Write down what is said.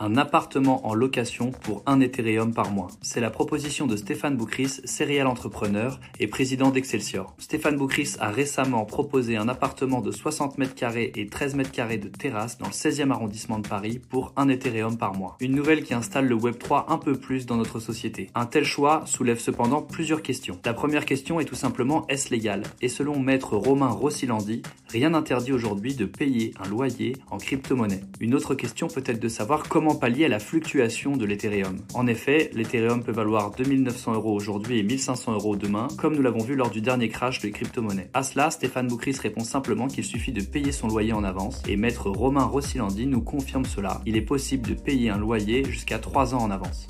Un appartement en location pour un Ethereum par mois. C'est la proposition de Stéphane Boucris, serial entrepreneur et président d'Excelsior. Stéphane Boucris a récemment proposé un appartement de 60 mètres carrés et 13 mètres carrés de terrasse dans le 16e arrondissement de Paris pour un Ethereum par mois. Une nouvelle qui installe le Web3 un peu plus dans notre société. Un tel choix soulève cependant plusieurs questions. La première question est tout simplement est-ce légal? Et selon maître Romain Rossilandi, rien n'interdit aujourd'hui de payer un loyer en crypto-monnaie. Une autre question peut être de savoir comment pallier à la fluctuation de l'Ethereum. En effet, l'Ethereum peut valoir 2900 euros aujourd'hui et 1500 euros demain, comme nous l'avons vu lors du dernier crash des crypto-monnaies. À cela, Stéphane Boucris répond simplement qu'il suffit de payer son loyer en avance, et maître Romain Rossilandi nous confirme cela. Il est possible de payer un loyer jusqu'à 3 ans en avance.